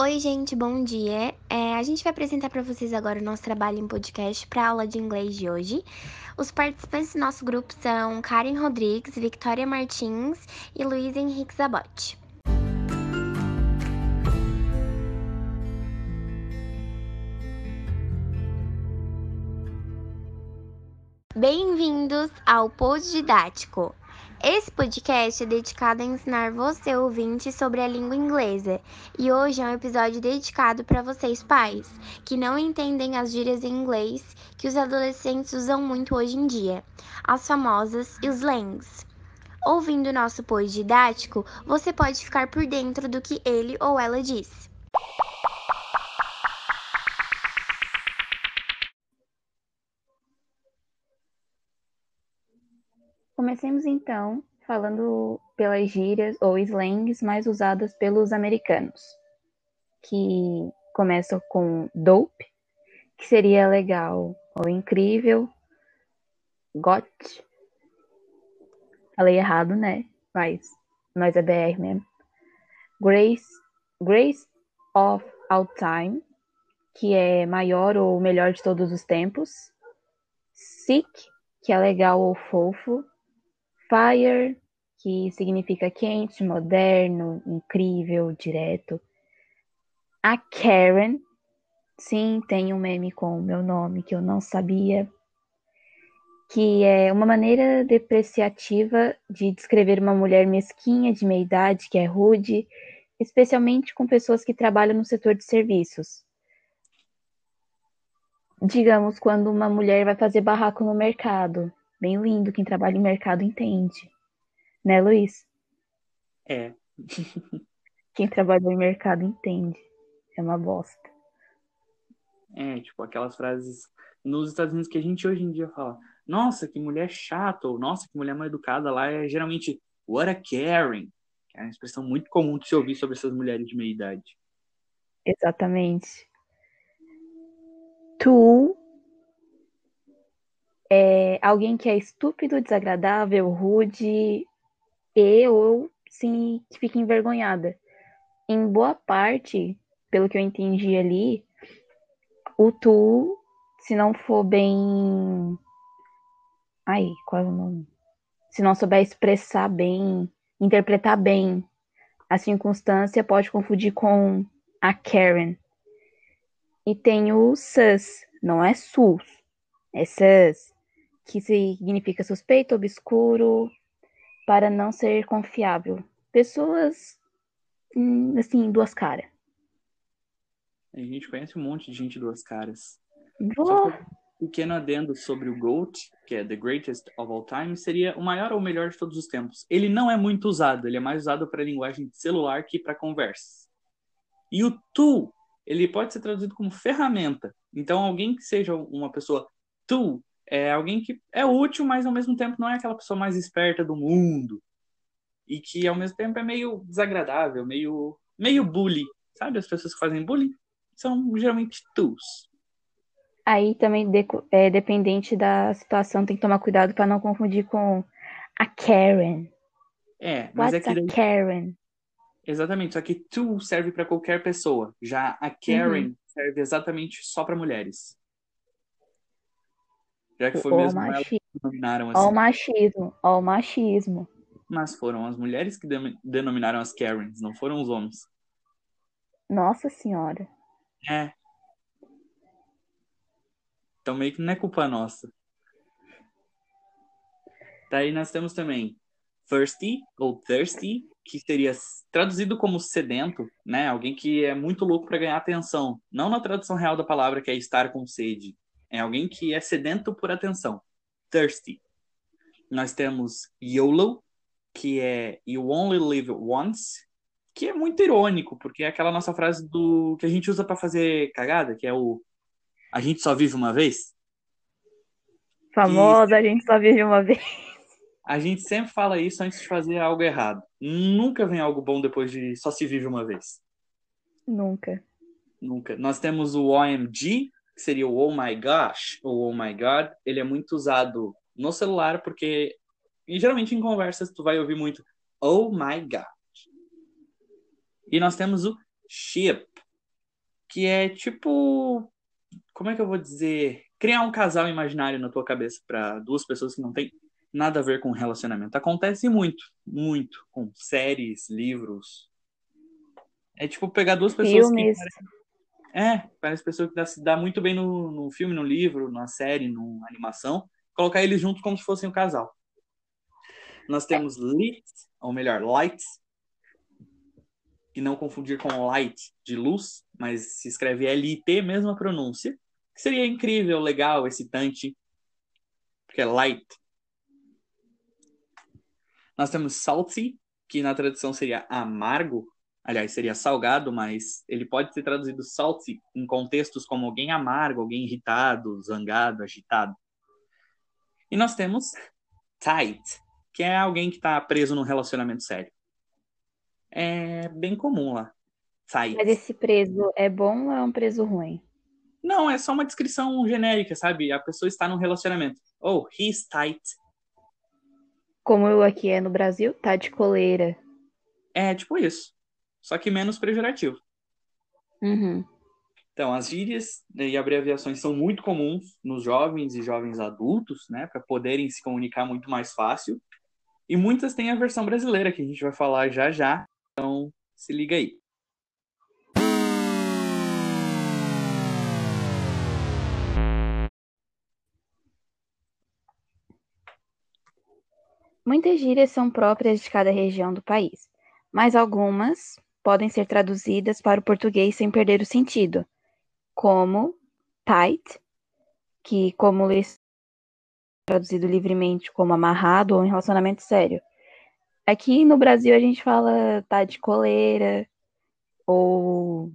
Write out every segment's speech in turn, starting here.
Oi, gente, bom dia. É, a gente vai apresentar para vocês agora o nosso trabalho em podcast para a aula de inglês de hoje. Os participantes do nosso grupo são Karen Rodrigues, Victoria Martins e Luiz Henrique Zabotti. Bem-vindos ao Pod Didático. Esse podcast é dedicado a ensinar você, ouvinte, sobre a língua inglesa. E hoje é um episódio dedicado para vocês, pais, que não entendem as gírias em inglês que os adolescentes usam muito hoje em dia, as famosas slangs. Ouvindo nosso post didático, você pode ficar por dentro do que ele ou ela diz. Comecemos então falando pelas gírias ou slangs mais usadas pelos americanos, que começam com dope, que seria legal ou incrível, got, falei errado, né? Mas nós é BR mesmo. Grace, Grace of All Time, que é maior ou melhor de todos os tempos. Sick, que é legal ou fofo. Fire, que significa quente, moderno, incrível, direto. A Karen, sim, tem um meme com o meu nome que eu não sabia, que é uma maneira depreciativa de descrever uma mulher mesquinha de meia idade que é rude, especialmente com pessoas que trabalham no setor de serviços. Digamos, quando uma mulher vai fazer barraco no mercado, Bem lindo, quem trabalha em mercado entende. Né, Luiz? É. quem trabalha em mercado entende. É uma bosta. É, tipo, aquelas frases nos Estados Unidos que a gente hoje em dia fala, nossa, que mulher chata, ou nossa, que mulher mal educada, lá é geralmente what a Karen, que é uma expressão muito comum de se ouvir sobre essas mulheres de meia idade. Exatamente. Tu é alguém que é estúpido, desagradável, rude e ou sim que fica envergonhada. Em boa parte, pelo que eu entendi ali, o tu, se não for bem. Ai, qual é o nome? Se não souber expressar bem, interpretar bem a circunstância, pode confundir com a Karen. E tem o sus, não é sus, é sus que significa suspeito, obscuro, para não ser confiável. Pessoas, hum, assim, duas caras. A gente conhece um monte de gente duas caras. Só um pequeno adendo sobre o GOAT, que é The Greatest of All Time, seria o maior ou melhor de todos os tempos. Ele não é muito usado, ele é mais usado para linguagem celular que para conversas. E o tool, ele pode ser traduzido como ferramenta. Então, alguém que seja uma pessoa tool é alguém que é útil, mas ao mesmo tempo não é aquela pessoa mais esperta do mundo. E que ao mesmo tempo é meio desagradável, meio, meio bully. Sabe as pessoas que fazem bullying? São geralmente tools. Aí também, é, dependente da situação, tem que tomar cuidado para não confundir com a Karen. É, mas What's é que a Karen? Exatamente, só que tu serve para qualquer pessoa. Já a Karen Uhum. serve exatamente só para mulheres. Já que foi o mesmo elas que denominaram ó o assim. machismo, ó o machismo. Mas foram as mulheres que denominaram as Karens, não foram os homens. Nossa senhora. É. Então meio que não é culpa nossa. Daí nós temos também thirsty ou thirsty, que seria traduzido como sedento, né? Alguém que é muito louco para ganhar atenção. Não na tradução real da palavra, que é estar com sede. É alguém que é sedento por atenção. Thirsty. Nós temos YOLO, que é You Only Live Once, que é muito irônico, porque é aquela nossa frase do que a gente usa para fazer cagada, que é o a gente só vive uma vez. Famosa, a gente só vive uma vez. A gente sempre fala isso antes de fazer algo errado. Nunca vem algo bom depois de só se vive uma vez. Nunca. Nunca. Nós temos o OMG, que seria o Oh My Gosh, ou Oh My God. Ele é muito usado no celular porque, e geralmente em conversas, tu vai ouvir muito Oh My God. E nós temos o ship, que é tipo. Como é que eu vou dizer? Criar um casal imaginário na tua cabeça para duas pessoas que não têm nada a ver com relacionamento. Acontece muito, muito, com séries, livros. É tipo pegar duas pessoas Filmes. que. É, parece pessoas que dá, se dá muito bem no, no filme, no livro, na série, numa animação, colocar eles juntos como se fossem um casal. Nós temos lit, ou melhor, lights, e não confundir com light de luz, mas se escreve L-I-T, mesma pronúncia. Que seria incrível, legal, excitante, porque é light. Nós temos salty, que na tradução seria amargo, aliás, seria salgado, mas ele pode ser traduzido salty em contextos como alguém amargo, alguém irritado, zangado, agitado. E nós temos tight, que é alguém que está preso num relacionamento sério. É bem comum lá. Tight. Mas esse preso é bom ou é um preso ruim? Não, é só uma descrição genérica, sabe? A pessoa está num relacionamento. Oh, he's tight. Como eu aqui é no Brasil, tá de coleira. É tipo isso. Só que menos pejorativo. Uhum. Então, as gírias e abreviações são muito comuns nos jovens e jovens adultos, né, para poderem se comunicar muito mais fácil. E muitas têm a versão brasileira que a gente vai falar já já. Então, se liga aí. Muitas gírias são próprias de cada região do país, mas algumas podem ser traduzidas para o português sem perder o sentido, como tight, que como traduzido livremente como amarrado ou em relacionamento sério. Aqui no Brasil a gente fala tá de coleira ou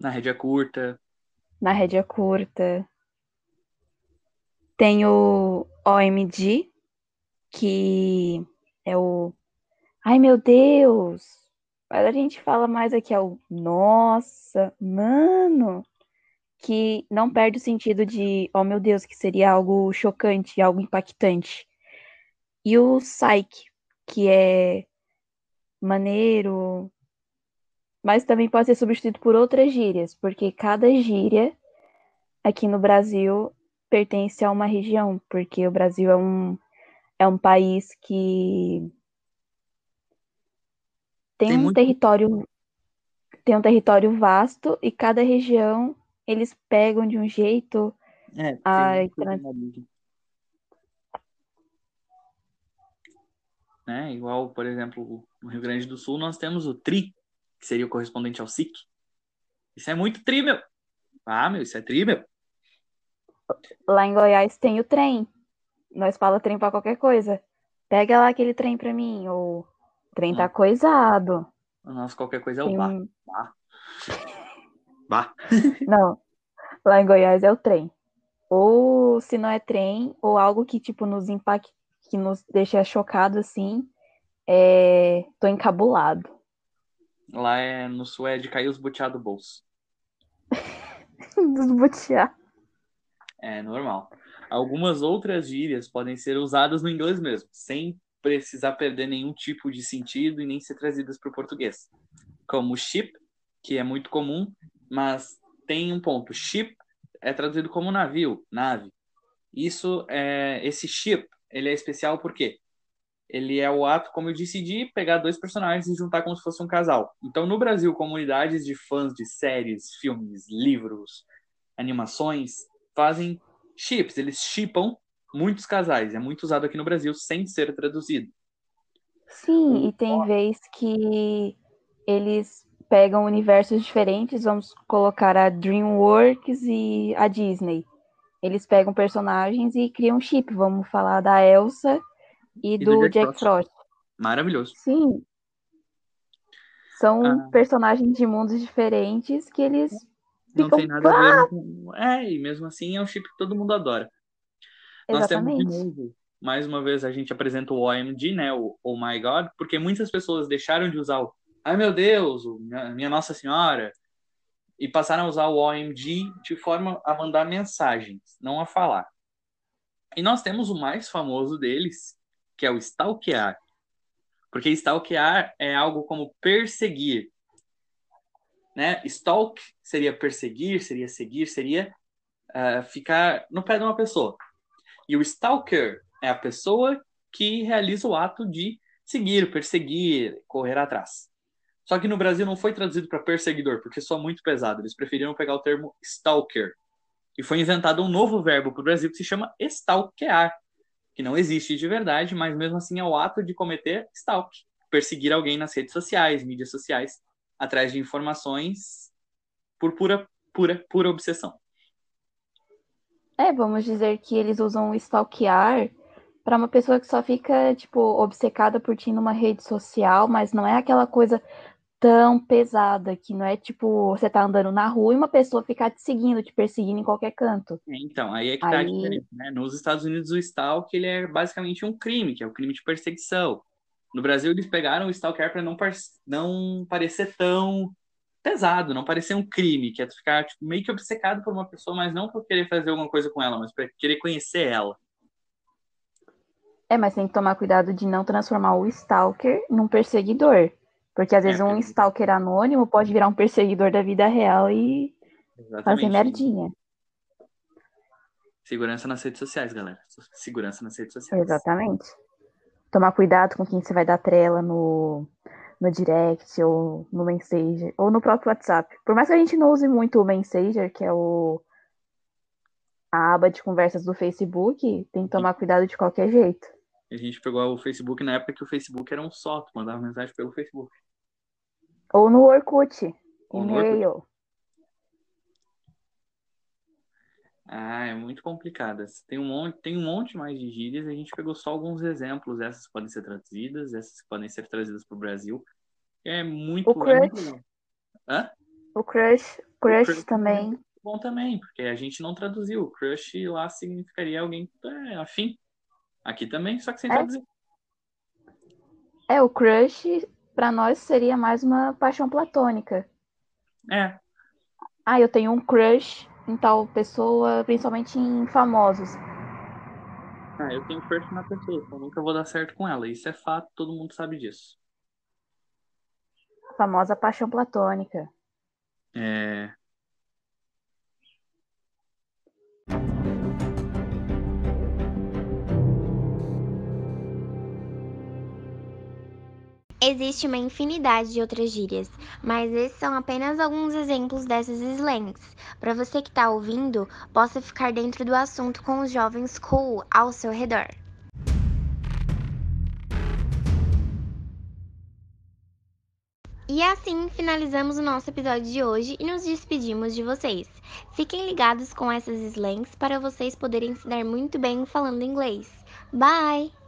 Na rédea curta. na rédea curta. Tem o OMG, que é o. Ai meu Deus! Mas a gente fala mais aqui, é o nossa, mano! Que não perde o sentido de, oh meu Deus, que seria algo chocante, algo impactante. E o psych, que é maneiro, mas também pode ser substituído por outras gírias, porque cada gíria aqui no Brasil pertence a uma região, porque o Brasil é um, é um país que tem, Tem um muito- território tem um território vasto e cada região eles pegam de um jeito É, Ai, muito trans- regionalismo. Né? Igual, por exemplo, no Rio Grande do Sul, nós temos o TRI, que seria o correspondente ao SIC. Isso é muito tri, meu. Ah, meu, isso é tri, meu. Lá em Goiás tem o trem. Nós fala trem pra qualquer coisa. Pega lá aquele trem pra mim, ou trem tá Ah. coisado. O nosso qualquer coisa é o Tem bar. Bar. Bar. Não, lá em Goiás é o trem. Ou se não é trem, ou algo que tipo nos impacta, que nos deixa chocado assim, é tô encabulado. Lá é, no sul é de cair os butiá do bolso. Desbotear. É normal. Algumas outras gírias podem ser usadas no inglês mesmo, sem precisar perder nenhum tipo de sentido e nem ser trazidas para o português. Como ship, que é muito comum, mas tem um ponto. Ship é traduzido como navio, nave. Isso é esse ship, ele é especial porque ele é o ato, como eu disse, de pegar dois personagens e juntar como se fosse um casal. Então, no Brasil, comunidades de fãs de séries, filmes, livros, animações fazem chips, eles chipam muitos casais. É muito usado aqui no Brasil sem ser traduzido. Sim, e tem vez que eles pegam universos diferentes, vamos colocar a DreamWorks e a Disney. Eles pegam personagens e criam chip. Vamos falar da Elsa e, do do, Jack Jack Frost. Maravilhoso. Sim. São Ah. personagens de mundos diferentes que eles Não ficam. tem nada a ver com. É, e mesmo assim é um chip que todo mundo adora. Nós temos novo, mais uma vez a gente apresenta o OMG, né? O Oh My God, porque muitas pessoas deixaram de usar o Ai meu Deus, o minha, minha Nossa Senhora, e passaram a usar o OMG de forma a mandar mensagens, não a falar. E nós temos o mais famoso deles, que é o stalkear. Porque stalkear é algo como perseguir. né? Stalk seria perseguir, seria seguir, seria uh, ficar no pé de uma pessoa. E o stalker é a pessoa que realiza o ato de seguir, perseguir, correr atrás. Só que no Brasil não foi traduzido para perseguidor, porque soa muito pesado. Eles preferiram pegar o termo stalker. E foi inventado um novo verbo para o Brasil que se chama stalkear, que não existe de verdade, mas mesmo assim é o ato de cometer stalk, perseguir alguém nas redes sociais, mídias sociais, atrás de informações por pura, pura, pura obsessão. É, vamos dizer que eles usam stalkear para uma pessoa que só fica, tipo, obcecada por ti numa rede social, mas não é aquela coisa tão pesada que não é tipo você tá andando na rua e uma pessoa ficar te seguindo, te perseguindo em qualquer canto. É, então, aí é que tá aí... a diferença, né? Nos Estados Unidos o stalk ele é basicamente um crime, que é o um crime de perseguição. No Brasil, eles pegaram o stalker para não, não parecer tão pesado, não parecer um crime, que é ficar tipo, meio que obcecado por uma pessoa, mas não por querer fazer alguma coisa com ela, mas por querer conhecer ela. É, mas tem que tomar cuidado de não transformar o stalker num perseguidor. Porque às vezes é, um stalker anônimo pode virar um perseguidor da vida real e Exatamente. fazer merdinha. Segurança nas redes sociais, galera. Segurança nas redes sociais. Exatamente tomar cuidado com quem você vai dar trela no, no direct ou no Messenger ou no próprio WhatsApp. Por mais que a gente não use muito o Messenger, que é o a aba de conversas do Facebook, tem que tomar cuidado de qualquer jeito. A gente pegou o Facebook na época que o Facebook era um só, tu mandava mensagem pelo Facebook. Ou no Orkut, e-mail. Ah, é muito complicada. Tem um monte, tem um monte mais de gírias. A gente pegou só alguns exemplos. Essas podem ser traduzidas, essas podem ser trazidas para o Brasil. É muito. O crush. É muito... Hã? O crush, crush, o crush também. É bom também, porque a gente não traduziu. O crush lá significaria alguém é, afim. Aqui também, só que sem é. traduzir. É, o crush para nós seria mais uma paixão platônica. É. Ah, eu tenho um crush em tal pessoa, principalmente em famosos. Ah, eu tenho crush na pessoa, então nunca vou dar certo com ela. Isso é fato, todo mundo sabe disso. A famosa paixão platônica. É. Existe uma infinidade de outras gírias, mas esses são apenas alguns exemplos dessas slangs, para você que está ouvindo possa ficar dentro do assunto com os jovens cool ao seu redor. E assim finalizamos o nosso episódio de hoje e nos despedimos de vocês. Fiquem ligados com essas slangs para vocês poderem se dar muito bem falando inglês. Bye!